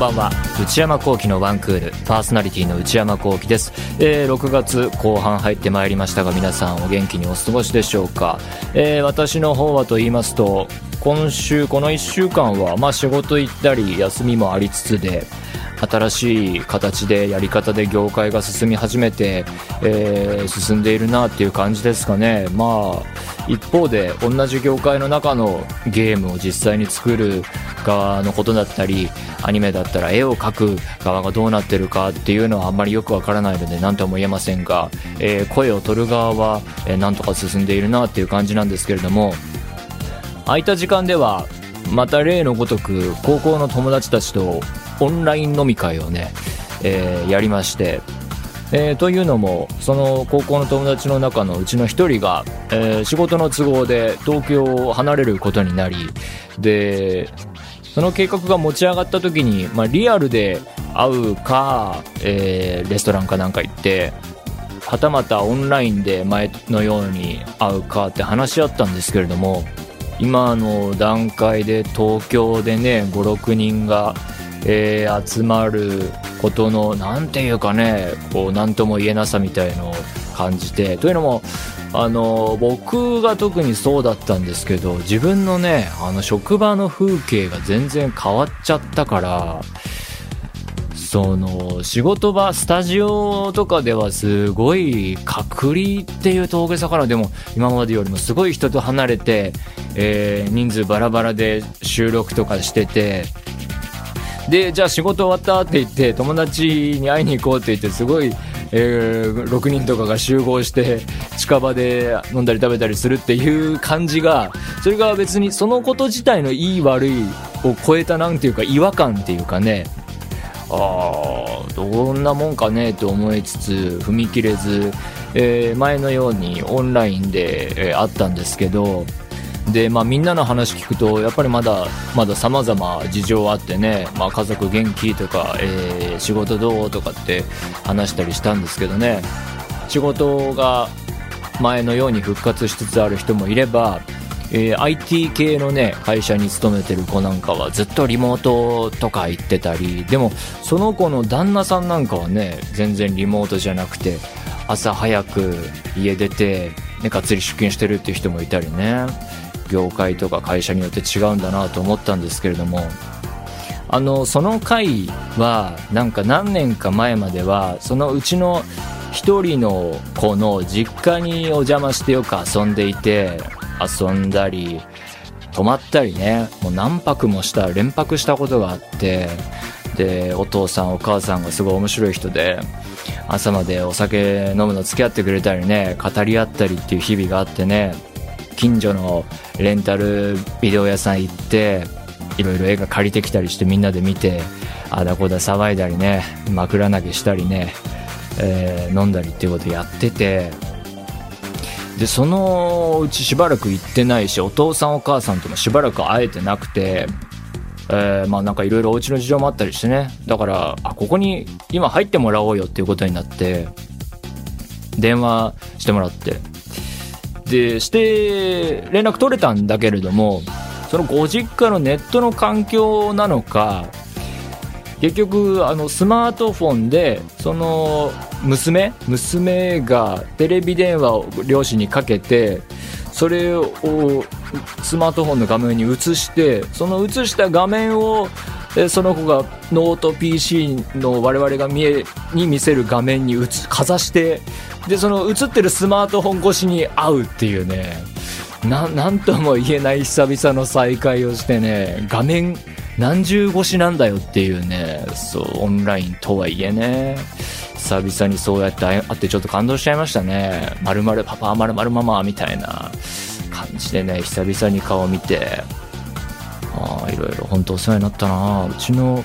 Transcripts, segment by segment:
んばんは。内山聖輝のワンクール。パーソナリティの内山聖輝です、えー、6月後半入ってまいりましたが皆さんお元気にお過ごしでしょうか、えー、私の方はと言いますと今週この1週間はまあ仕事行ったり休みもありつつで新しい形でやり方で業界が進み始めて、えー、進んでいるなっていう感じですかね。まあ一方で同じ業界の中のゲームを実際に作る側のことだったりアニメだったら絵を描く側がどうなってるかっていうのはあんまりよくわからないので何とも言えませんが、えー、声を取る側は、えー、なんとか進んでいるなっていう感じなんですけれども空いた時間ではまた例のごとく高校の友達たちとオンライン飲み会をね、えー、やりまして、えー、というのもその高校の友達の中のうちの1人が、えー、仕事の都合で東京を離れることになりでその計画が持ち上がった時に、まあ、リアルで会うか、えレストランかなんか行ってはたまたオンラインで前のように会うかって話し合ったんですけれども今の段階で東京でね56人がえー、集まることの何ていうかねこう何とも言えなさみたいのを感じてというのもあの僕が特にそうだったんですけど自分のねあの職場の風景が全然変わっちゃったからその仕事場スタジオとかではすごい隔離っていう峠さからでも今までよりもすごい人と離れて、えー、人数バラバラで収録とかしててでじゃあ仕事終わったって言って友達に会いに行こうって言ってすごい、えー、6人とかが集合して近場で飲んだり食べたりするっていう感じがそれが別にそのこと自体のいい悪いを超えたなんていうか違和感っていうかねああどんなもんかねと思いつつ踏み切れず、えー、前のようにオンラインで、えー、会ったんですけどで、まあ、みんなの話聞くとやっぱりまだまだ様々事情あってね、まあ、家族元気とか、えー、仕事どうとかって話したりしたんですけどね仕事が前のように復活しつつある人もいれば、えー、IT 系のね会社に勤めてる子なんかはずっとリモートとか行ってたりでもその子の旦那さんなんかはね全然リモートじゃなくて朝早く家出て、ね、がっつり出勤してるっていう人もいたりね。業界とか会社によって違うんだなと思ったんですけれどもあのその回はなんか何年か前まではそのうちの1人の子の実家にお邪魔してよく遊んでいて遊んだり泊まったりねもう何泊もした連泊したことがあってでお父さんお母さんがすごい面白い人で朝までお酒飲むの付き合ってくれたりね語り合ったりっていう日々があってね近所のレンタルビデオ屋さん行っていろいろ映画借りてきたりしてみんなで見てあだこだ騒いだりね枕投げしたりね、えー、飲んだりっていうことやっててでそのうちしばらく行ってないしお父さんお母さんともしばらく会えてなくて、えー、まあなんかいろいろお家の事情もあったりしてね。だからあここに今入ってもらおうよっていうことになって電話してもらってでして連絡取れたんだけれどもそのご実家のネットの環境なのか結局あのスマートフォンでその娘娘がテレビ電話を両親にかけてそれをスマートフォンの画面に映してその映した画面をその子がノート PC の我々が見えに見せる画面にかざしてでその映ってるスマートフォン越しに会うっていうね。なんとも言えない久々の再会をしてね。画面何重越しなんだよっていうね。そうオンラインとはいえね。久々にそうやって会ってちょっと感動しちゃいましたね「まるパパまるママ」みたいな感じでね久々に顔を見て。あいろいろ本当お世話になったな。うちの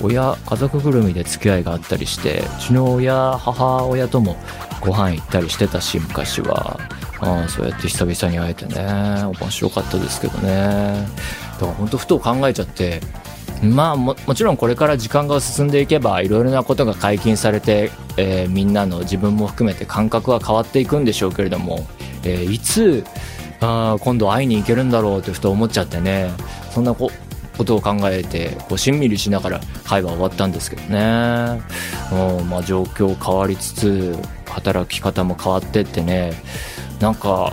親家族ぐるみで付き合いがあったりしてうちの親母親ともご飯行ったりしてたし昔は。あそうやって久々に会えてね。面白かったですけどね。だから本当ふと考えちゃってまあもちろんこれから時間が進んでいけばいろいろなことが解禁されて、えー、みんなの自分も含めて感覚は変わっていくんでしょうけれども、えー、いつあ今度会いに行けるんだろうってふと思っちゃってね。そんなこことを考えてこうしんみりしながら会話終わったんですけどね、うまあ、状況変わりつつ働き方も変わってってね。なんか、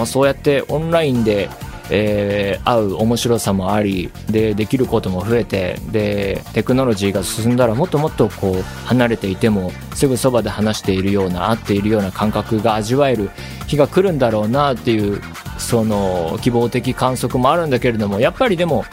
うん、そうやってオンラインでえー、会う面白さもありでできることも増えてでテクノロジーが進んだらもっともっとこう離れていてもすぐそばで話しているような会っているような感覚が味わえる日が来るんだろうなっていうその希望的観測もあるんだけれどもやっぱりでも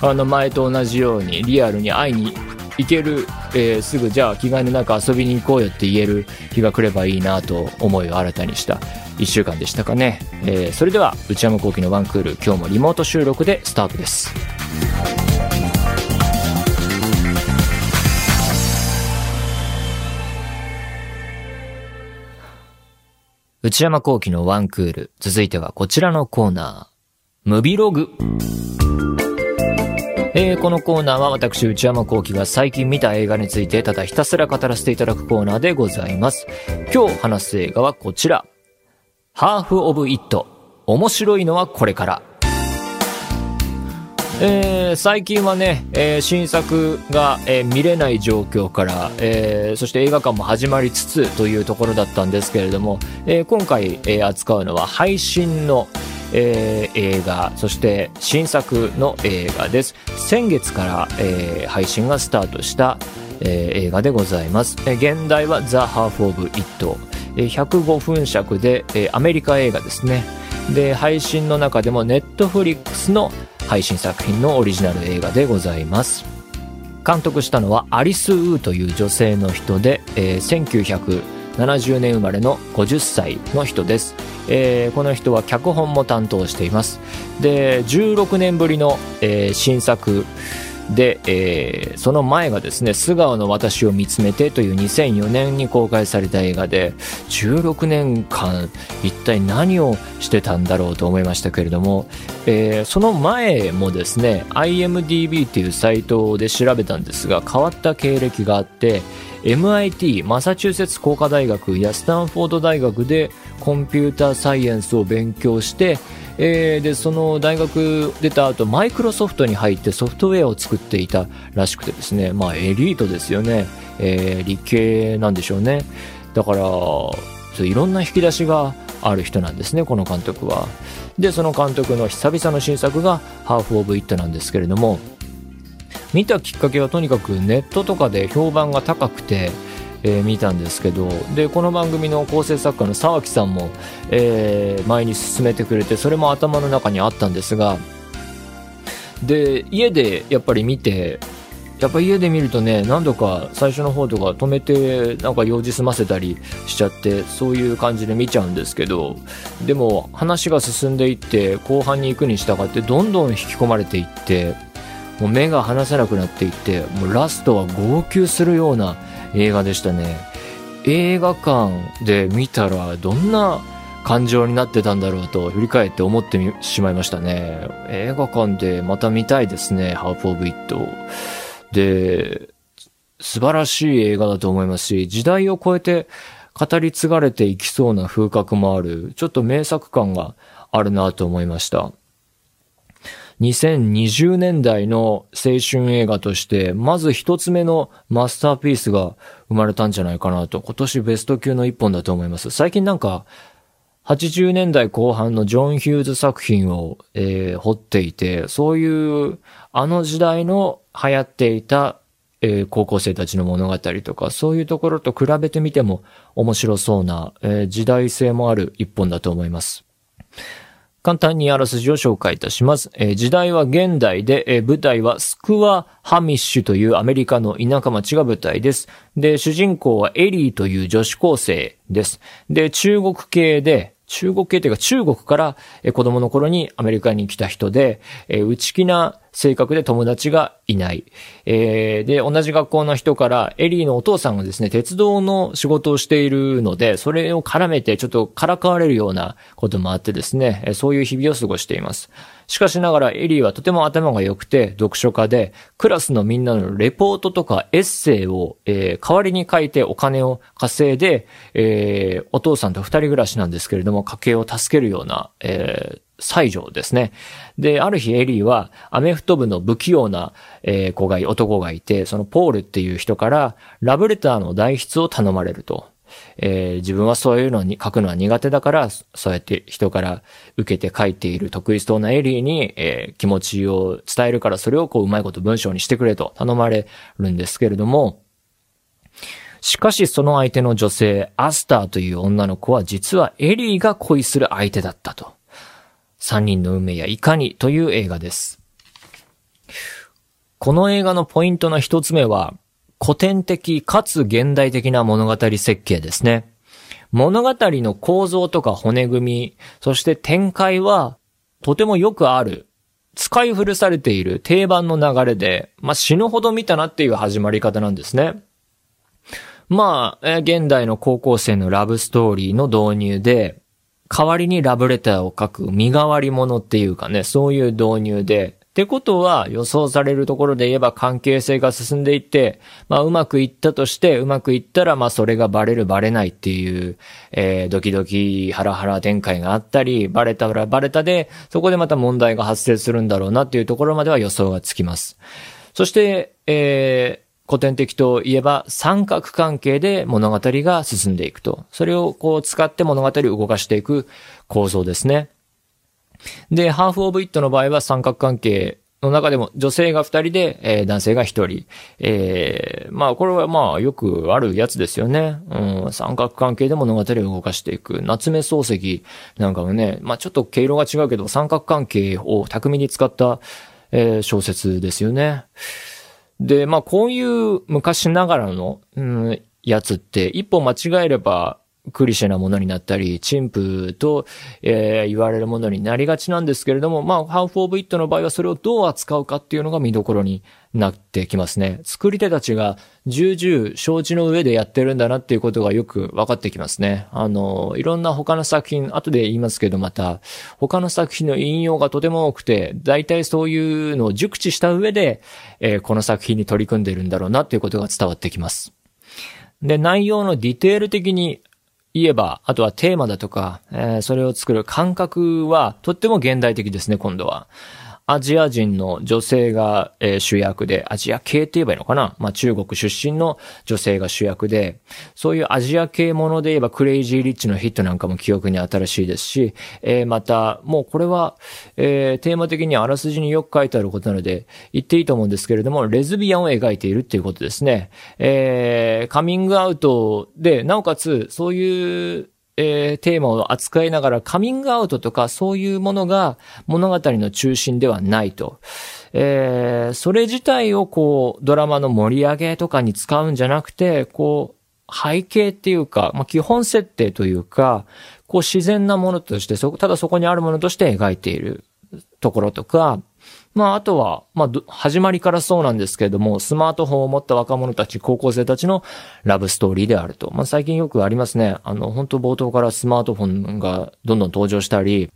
あの前と同じようにリアルに会いに行ける、えー、すぐじゃあ着替えの中遊びに行こうよって言える日が来ればいいなと思いを新たにした。1週間でしたかね、えー、それでは内山聖輝のワンクール今日もリモート収録でスタートです内山聖輝のワンクール続いてはこちらのコーナームビログえー、このコーナーは私、内山幸輝が最近見た映画についてただひたすら語らせていただくコーナーでございます。今日話す映画はこちら。ハーフ・オブ・イット。面白いのはこれから。えー、最近はね、えー、新作が、えー、見れない状況から、えー、そして映画館も始まりつつというところだったんですけれども、えー、今回、えー、扱うのは配信の、えー、映画、そして新作の映画です。先月から、えー、配信がスタートした、えー、映画でございます。えー、現代は The Half of It。105分尺で、アメリカ映画ですね。で、配信の中でもネットフリックスの配信作品のオリジナル映画でございます。監督したのはアリス・ウーという女性の人で、えー、1970年生まれの50歳の人です。えー、この人は脚本も担当しています。で、16年ぶりの、えー、新作で、えー、その前がですね、素顔の私を見つめてという2004年に公開された映画で、16年間一体何をしてたんだろうと思いましたけれども、えー、その前もですね、IMDB っていうサイトで調べたんですが、変わった経歴があって、MIT マサチューセッツ工科大学やスタンフォード大学でコンピューターサイエンスを勉強して、えー、でその大学出た後マイクロソフトに入ってソフトウェアを作っていたらしくてですねまあエリートですよね、えー、理系なんでしょうね。だからそういろんな引き出しがある人なんですねこの監督は。でその監督の久々の新作が「ハーフ・オブ・イット」なんですけれども見たきっかけはとにかくネットとかで評判が高くてえー、見たんですけどでこの番組の構成作家の沢木さんも、えー、前に進めてくれてそれも頭の中にあったんですがで家でやっぱり見てやっぱ家で見るとね何度か最初の方とか止めてなんか用事済ませたりしちゃってそういう感じで見ちゃうんですけどでも話が進んでいって後半に行くに従ってどんどん引き込まれていってもう目が離せなくなっていってもうラストは号泣するような映画でしたね。映画館で見たらどんな感情になってたんだろうと振り返って思ってしまいましたね。映画館でまた見たいですね、ハーフ・オブ・イット。で、素晴らしい映画だと思いますし、時代を超えて語り継がれていきそうな風格もある、ちょっと名作感があるなと思いました。2020年代の青春映画として、まず一つ目のマスターピースが生まれたんじゃないかなと、今年ベスト級の一本だと思います。最近なんか、80年代後半のジョン・ヒューズ作品を、えー、掘っていて、そういう、あの時代の流行っていた、えー、高校生たちの物語とか、そういうところと比べてみても面白そうな、えー、時代性もある一本だと思います。簡単にあらすじを紹介いたします。えー、時代は現代で、えー、舞台はスクワ・ハミッシュというアメリカの田舎町が舞台です。で、主人公はエリーという女子高生です。で、中国系で、中国系というか中国から、え、子供の頃にアメリカに来た人で、え、内気な性格で友達がいない。えー、で、同じ学校の人から、エリーのお父さんがですね、鉄道の仕事をしているので、それを絡めてちょっとからかわれるようなこともあってですね、そういう日々を過ごしています。しかしながらエリーはとても頭が良くて読書家で、クラスのみんなのレポートとかエッセイを、えー、代わりに書いてお金を稼いで、えー、お父さんと二人暮らしなんですけれども、家計を助けるような、えー、西条ですね。で、ある日エリーはアメフト部の不器用な、えー、子がい、男がいて、そのポールっていう人からラブレターの代筆を頼まれると。えー、自分はそういうのに書くのは苦手だから、そうやって人から受けて書いている得意そうなエリーに、えー、気持ちを伝えるから、それをこううまいこと文章にしてくれと頼まれるんですけれども、しかしその相手の女性、アスターという女の子は実はエリーが恋する相手だったと。三人の運命やいかにという映画です。この映画のポイントの一つ目は、古典的かつ現代的な物語設計ですね。物語の構造とか骨組み、そして展開はとてもよくある、使い古されている定番の流れで、まあ、死ぬほど見たなっていう始まり方なんですね。まあ、現代の高校生のラブストーリーの導入で、代わりにラブレターを書く身代わり者っていうかね、そういう導入で、ってことは予想されるところで言えば関係性が進んでいって、まあうまくいったとして、うまくいったらまあそれがバレるバレないっていう、えー、ドキドキハラハラ展開があったり、バレたらバレたで、そこでまた問題が発生するんだろうなっていうところまでは予想がつきます。そして、えー、古典的といえば三角関係で物語が進んでいくと。それをこう使って物語を動かしていく構造ですね。で、ハーフオブイットの場合は三角関係の中でも女性が二人で、えー、男性が一人。えー、まあこれはまあよくあるやつですよね。うん、三角関係で物語を動かしていく。夏目漱石なんかもね、まあちょっと毛色が違うけど三角関係を巧みに使った、えー、小説ですよね。で、まあこういう昔ながらの、うん、やつって一歩間違えればクリシェなものになったり、陳腐と、えー、言われるものになりがちなんですけれども、まあ、ハーフオブイットの場合はそれをどう扱うかっていうのが見どころになってきますね。作り手たちが重々承知の上でやってるんだなっていうことがよく分かってきますね。あの、いろんな他の作品、後で言いますけどまた、他の作品の引用がとても多くて、大体そういうのを熟知した上で、えー、この作品に取り組んでるんだろうなっていうことが伝わってきます。で、内容のディテール的に言えば、あとはテーマだとか、えー、それを作る感覚はとっても現代的ですね、今度は。アジア人の女性が、え、主役で、アジア系って言えばいいのかな？まあ中国出身の女性が主役で、そういうアジア系もので言えばクレイジーリッチのヒットなんかも記憶に新しいですし、えー、また、もうこれは、えー、テーマ的にあらすじによく書いてあることなので、言っていいと思うんですけれども、レズビアンを描いているっていうことですね。えー、カミングアウトで、なおかつ、そういうえー、テーマを扱いながらカミングアウトとかそういうものが物語の中心ではないと。えー、それ自体をこう、ドラマの盛り上げとかに使うんじゃなくて、こう、背景っていうか、まあ、基本設定というか、こう自然なものとして、そ、ただそこにあるものとして描いているところとか、まあ、あとは、まあ、始まりからそうなんですけれども、スマートフォンを持った若者たち、高校生たちのラブストーリーであると。まあ、最近よくありますね。あの、本当冒頭からスマートフォンがどんどん登場したり、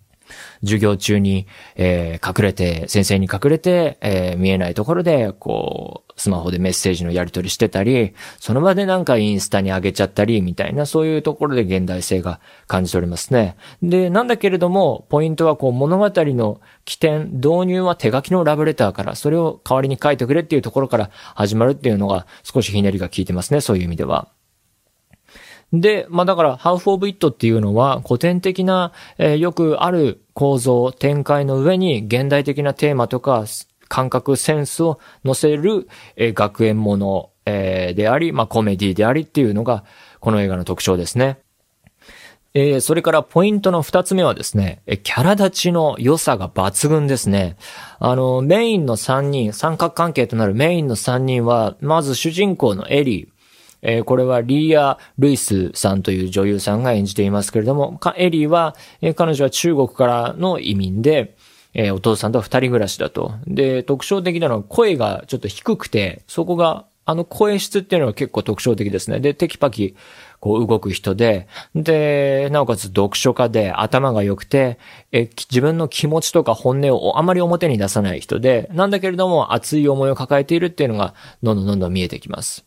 授業中に、えー、隠れて、先生に隠れて、えー、見えないところで、こう、スマホでメッセージのやり取りしてたり、その場でなんかインスタに上げちゃったり、みたいな、そういうところで現代性が感じておりますね。で、なんだけれども、ポイントはこう物語の起点、導入は手書きのラブレターから、それを代わりに書いてくれっていうところから始まるっていうのが少しひねりが効いてますね、そういう意味では。で、まあだから、ハウフ・オブ・イットっていうのは古典的な、えー、よくある構造、展開の上に現代的なテーマとか感覚、センスを乗せる、えー、学園もの、えー、であり、まあコメディでありっていうのがこの映画の特徴ですね。えー、それからポイントの二つ目はですね、キャラ立ちの良さが抜群ですね。あの、メインの三人、三角関係となるメインの三人は、まず主人公のエリー、えー、これはリーア・ルイスさんという女優さんが演じていますけれども、エリーは、えー、彼女は中国からの移民で、えー、お父さんと二人暮らしだと。で、特徴的なのは声がちょっと低くて、そこが、あの声質っていうのは結構特徴的ですね。で、テキパキ、こう動く人で、で、なおかつ読書家で頭が良くて、え、自分の気持ちとか本音をあまり表に出さない人で、なんだけれども熱い思いを抱えているっていうのが、どんどんどんどん見えてきます。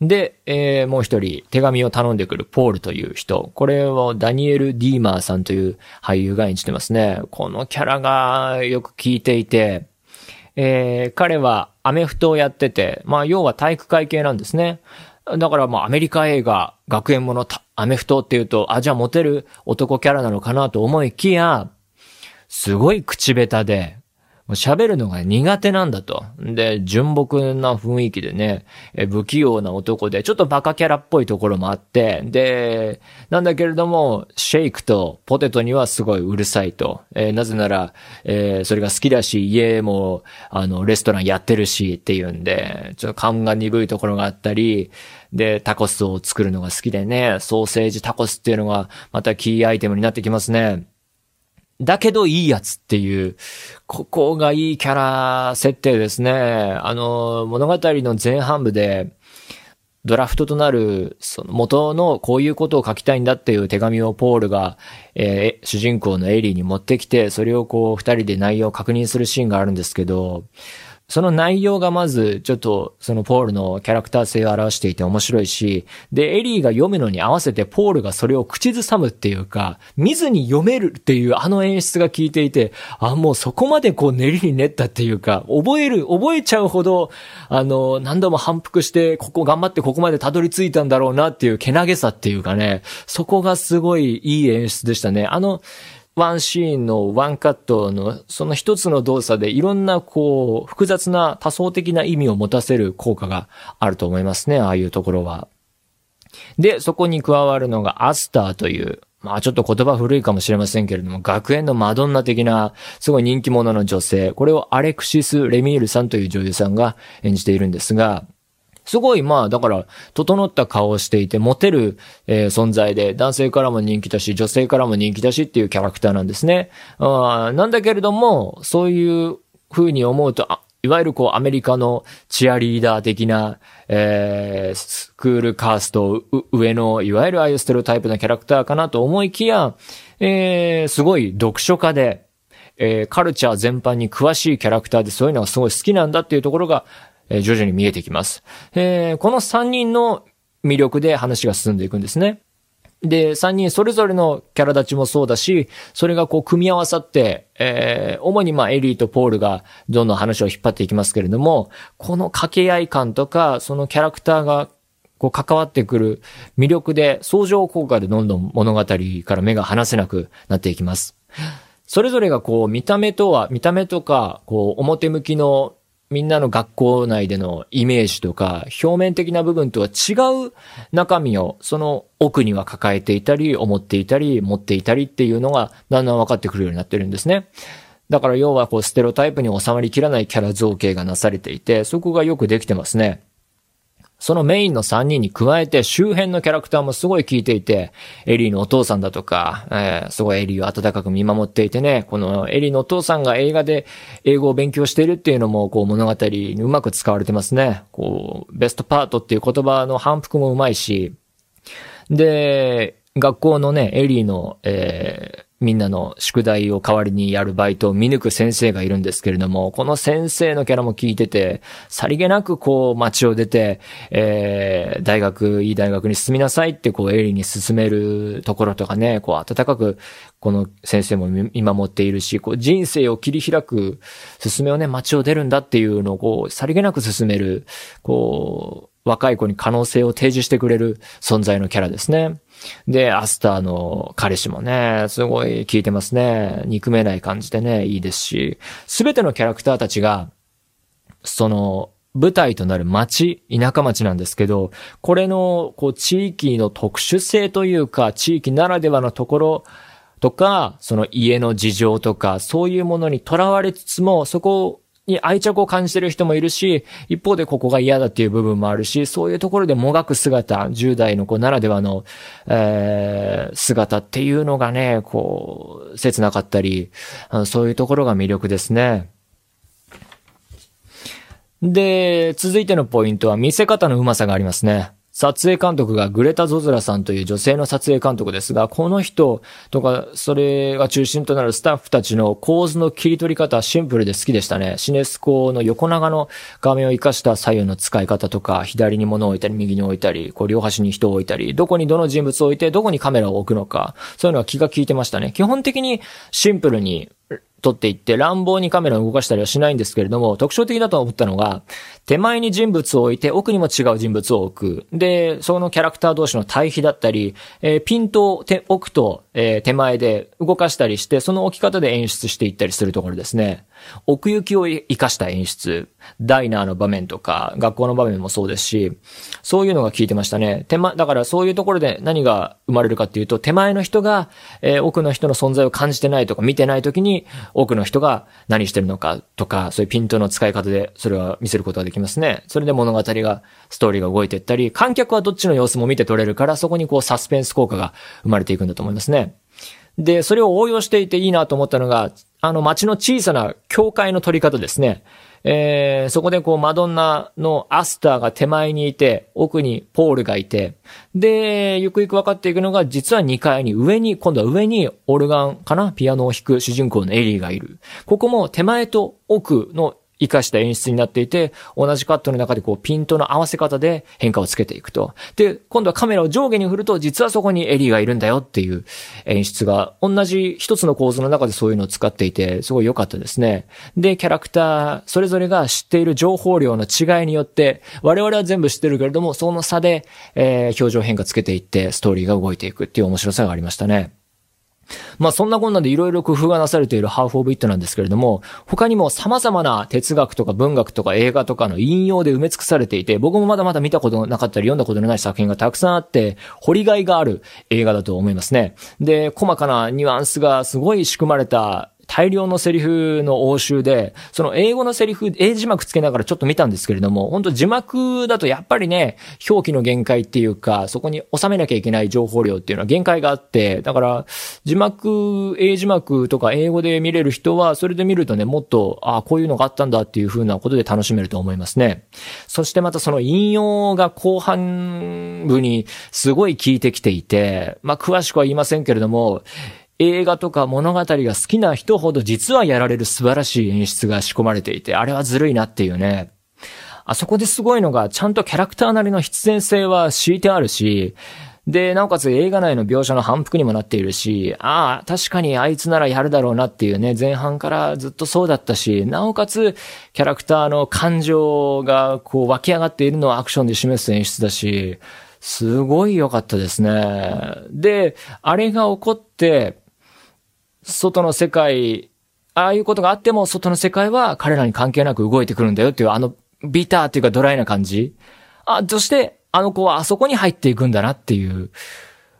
で、えー、もう一人手紙を頼んでくるポールという人。これをダニエル・ディーマーさんという俳優が演じてますね。このキャラがよく効いていて、えー、彼はアメフトをやってて、まあ要は体育会系なんですね。だからまあアメリカ映画、学園ものアメフトっていうと、あ、じゃあモテる男キャラなのかなと思いきや、すごい口下手で、喋るのが苦手なんだと。で、純朴な雰囲気でね、不器用な男で、ちょっとバカキャラっぽいところもあって、で、なんだけれども、シェイクとポテトにはすごいうるさいと。えー、なぜなら、えー、それが好きだし、家も、あの、レストランやってるしっていうんで、ちょっと勘が鈍いところがあったり、で、タコスを作るのが好きでね、ソーセージタコスっていうのがまたキーアイテムになってきますね。だけどいいやつっていう、ここがいいキャラ設定ですね。あの、物語の前半部で、ドラフトとなる、その元のこういうことを書きたいんだっていう手紙をポールが、えー、主人公のエリーに持ってきて、それをこう二人で内容を確認するシーンがあるんですけど、その内容がまず、ちょっと、そのポールのキャラクター性を表していて面白いし、で、エリーが読むのに合わせてポールがそれを口ずさむっていうか、見ずに読めるっていうあの演出が効いていて、あ、もうそこまでこう練りに練ったっていうか、覚える、覚えちゃうほど、あの、何度も反復して、ここ頑張ってここまでたどり着いたんだろうなっていうけなげさっていうかね、そこがすごいいい演出でしたね。あの、ワンシーンのワンカットのその一つの動作でいろんなこう複雑な多層的な意味を持たせる効果があると思いますね、ああいうところは。で、そこに加わるのがアスターという、まあちょっと言葉古いかもしれませんけれども、学園のマドンナ的な、すごい人気者の女性、これをアレクシス・レミールさんという女優さんが演じているんですが、すごい、まあ、だから、整った顔をしていて、モテる、えー、存在で、男性からも人気だし、女性からも人気だしっていうキャラクターなんですね。あなんだけれども、そういう風に思うと、あいわゆるこう、アメリカのチアリーダー的な、えー、スクールカースト上の、いわゆるああいうステロタイプなキャラクターかなと思いきや、えー、すごい読書家で、えー、カルチャー全般に詳しいキャラクターでそういうのがすごい好きなんだっていうところが、え徐々に見えてきます。えー、この3人の魅力で話が進んでいくんですね。で、3人それぞれのキャラ立ちもそうだし、それがこう組み合わさって、えー、主にまあエリーとポールがどんどん話を引っ張っていきますけれども、この掛け合い感とか、そのキャラクターがこう関わってくる魅力で相乗効果でどんどん物語から目が離せなくなっていきます。それぞれがこう見た目とは、見た目とか、こう表向きのみんなの学校内でのイメージとか、表面的な部分とは違う中身を、その奥には抱えていたり、思っていたり、持っていたりっていうのが、だんだん分かってくるようになってるんですね。だから要はこう、ステロタイプに収まりきらないキャラ造形がなされていて、そこがよくできてますね。そのメインの3人に加えて周辺のキャラクターもすごい効いていて、エリーのお父さんだとか、えー、すごいエリーを温かく見守っていてね、このエリーのお父さんが映画で英語を勉強しているっていうのも、こう物語にうまく使われてますね。こう、ベストパートっていう言葉の反復もうまいし、で、学校のね、エリーの、えー、みんなの宿題を代わりにやるバイトを見抜く先生がいるんですけれども、この先生のキャラも聞いてて、さりげなくこう街を出て、えー、大学、いい大学に進みなさいってこうエリーに進めるところとかね、こう温かくこの先生も見守っているし、こう人生を切り開く進めをね、街を出るんだっていうのをこう、さりげなく進める、こう、若い子に可能性を提示してくれる存在のキャラですね。で、アスターの彼氏もね、すごい効いてますね。憎めない感じでね、いいですし、すべてのキャラクターたちが、その、舞台となる町、田舎町なんですけど、これの、こう、地域の特殊性というか、地域ならではのところとか、その家の事情とか、そういうものにとらわれつつも、そこに愛着を感じてる人もいるし、一方でここが嫌だっていう部分もあるし、そういうところでもがく姿、10代の子ならではの、えー、姿っていうのがね、こう、切なかったり、そういうところが魅力ですね。で、続いてのポイントは見せ方のうまさがありますね。撮影監督がグレタ・ゾズラさんという女性の撮影監督ですが、この人とか、それが中心となるスタッフたちの構図の切り取り方は、シンプルで好きでしたね。シネスコの横長の画面を活かした左右の使い方とか、左に物を置いたり、右に置いたり、こう両端に人を置いたり、どこにどの人物を置いて、どこにカメラを置くのか、そういうのは気が利いてましたね。基本的にシンプルに撮っていって乱暴にカメラを動かしたりはしないんですけれども、特徴的だと思ったのが、手前に人物を置いて奥にも違う人物を置く。で、そのキャラクター同士の対比だったり、えー、ピントを手置くと、えー、手前で動かしたりして、その置き方で演出していったりするところですね。奥行きを活かした演出。ダイナーの場面とか、学校の場面もそうですし、そういうのが効いてましたね。手間、だからそういうところで何が生まれるかっていうと、手前の人が、えー、奥の人の存在を感じてないとか見てない時に、奥の人が何してるのかとか、そういうピントの使い方でそれは見せることができますね。それで物語が、ストーリーが動いていったり、観客はどっちの様子も見て取れるから、そこにこうサスペンス効果が生まれていくんだと思いますね。で、それを応用していていいなと思ったのが、あの街の小さな教会の撮り方ですね。えー、そこでこうマドンナのアスターが手前にいて、奥にポールがいて、で、ゆくゆく分かっていくのが、実は2階に上に、今度は上にオルガンかな？ピアノを弾く主人公のエリーがいる。ここも手前と奥の活かした演出になっていて、同じカットの中でこうピントの合わせ方で変化をつけていくと。で、今度はカメラを上下に振ると、実はそこにエリーがいるんだよっていう演出が、同じ一つの構図の中でそういうのを使っていて、すごい良かったですね。で、キャラクター、それぞれが知っている情報量の違いによって、我々は全部知ってるけれども、その差で、えー、表情変化つけていって、ストーリーが動いていくっていう面白さがありましたね。まあそんなこんなで色々工夫がなされているハーフオブイットなんですけれども、他にも様々な哲学とか文学とか映画とかの引用で埋め尽くされていて、僕もまだまだ見たことなかったり読んだことのない作品がたくさんあって、掘りがいがある映画だと思いますね。で、細かなニュアンスがすごい仕組まれた大量のセリフの応酬で、その英語のセリフ、英字幕つけながらちょっと見たんですけれども、本当字幕だとやっぱりね、表記の限界っていうか、そこに収めなきゃいけない情報量っていうのは限界があって、だから、字幕、英字幕とか英語で見れる人は、それで見るとね、もっと、ああ、こういうのがあったんだっていう風なことで楽しめると思いますね。そしてまたその引用が後半部にすごい効いてきていて、まあ、詳しくは言いませんけれども、映画とか物語が好きな人ほど実はやられる素晴らしい演出が仕込まれていて、あれはずるいなっていうね。あそこですごいのが、ちゃんとキャラクターなりの必然性は敷いてあるし、で、なおかつ映画内の描写の反復にもなっているし、ああ、確かにあいつならやるだろうなっていうね、前半からずっとそうだったし、なおかつ、キャラクターの感情がこう湧き上がっているのをアクションで示す演出だし、すごい良かったですね。で、あれが起こって、外の世界、ああいうことがあっても、外の世界は彼らに関係なく動いてくるんだよっていう、あの、ビターっていうかドライな感じ。あ、そして、あの子はあそこに入っていくんだなっていう、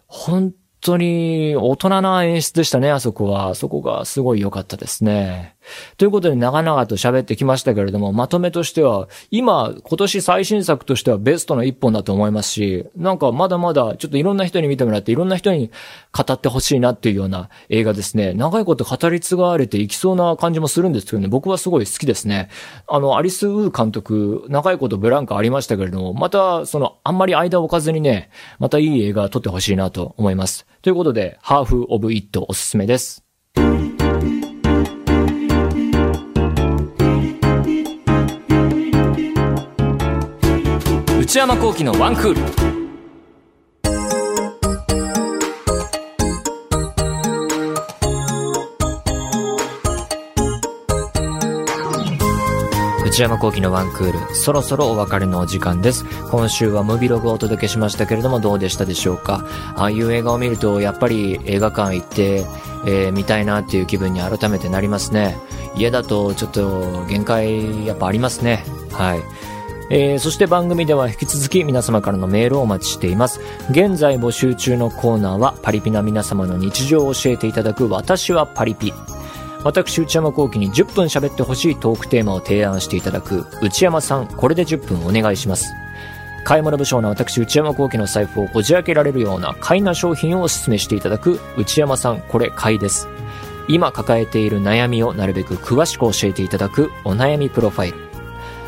本当に大人な演出でしたね、あそこは。そこがすごい良かったですね。ということで長々と喋ってきましたけれども、まとめとしては、今、今年最新作としてはベストの一本だと思いますし、なんかまだまだちょっといろんな人に見てもらって、いろんな人に語ってほしいなっていうような映画ですね。長いこと語り継がれていきそうな感じもするんですけどね、僕はすごい好きですね。あの、アリス・ウー監督、長いことブランクありましたけれども、また、その、あんまり間を置かずにね、またいい映画撮ってほしいなと思います。ということで、ハーフ・オブ・イットおすすめです。内山幸喜のワンクール内山幸喜のワンクール、そろそろお別れのお時間です。今週はムビログをお届けしましたけれども、どうでしたでしょうかああいう映画を見ると、やっぱり映画館行って、えー、見たいなっていう気分に改めてなりますね。家だとちょっと限界やっぱありますね。はい。えー、そして番組では引き続き皆様からのメールをお待ちしています。現在募集中のコーナーはパリピな皆様の日常を教えていただく私はパリピ。私内山幸喜に10分喋ってほしいトークテーマを提案していただく内山さん、これで10分お願いします。買い物不詳な私内山幸喜の財布をこじ開けられるような買いな商品をお勧めしていただく内山さん、これ買いです。今抱えている悩みをなるべく詳しく教えていただくお悩みプロファイル。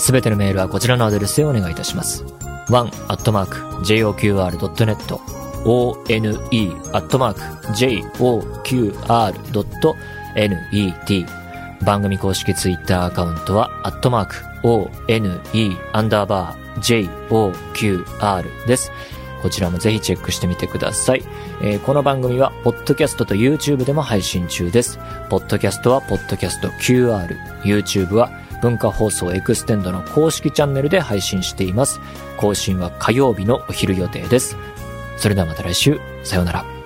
すべてのメールはこちらのアドレスでお願いいたします。one.joqr.net one.joqr.net 番組公式ツイッターアカウントは、アットマーク、one, アンダーバー、joqr です。こちらもぜひチェックしてみてください。えーこの番組は、ポッドキャストと YouTube でも配信中です。ポッドキャストは、ポッドキャスト QR。YouTube は、文化放送エクステンドの公式チャンネルで配信しています。更新は火曜日のお昼予定です。それではまた来週、さようなら。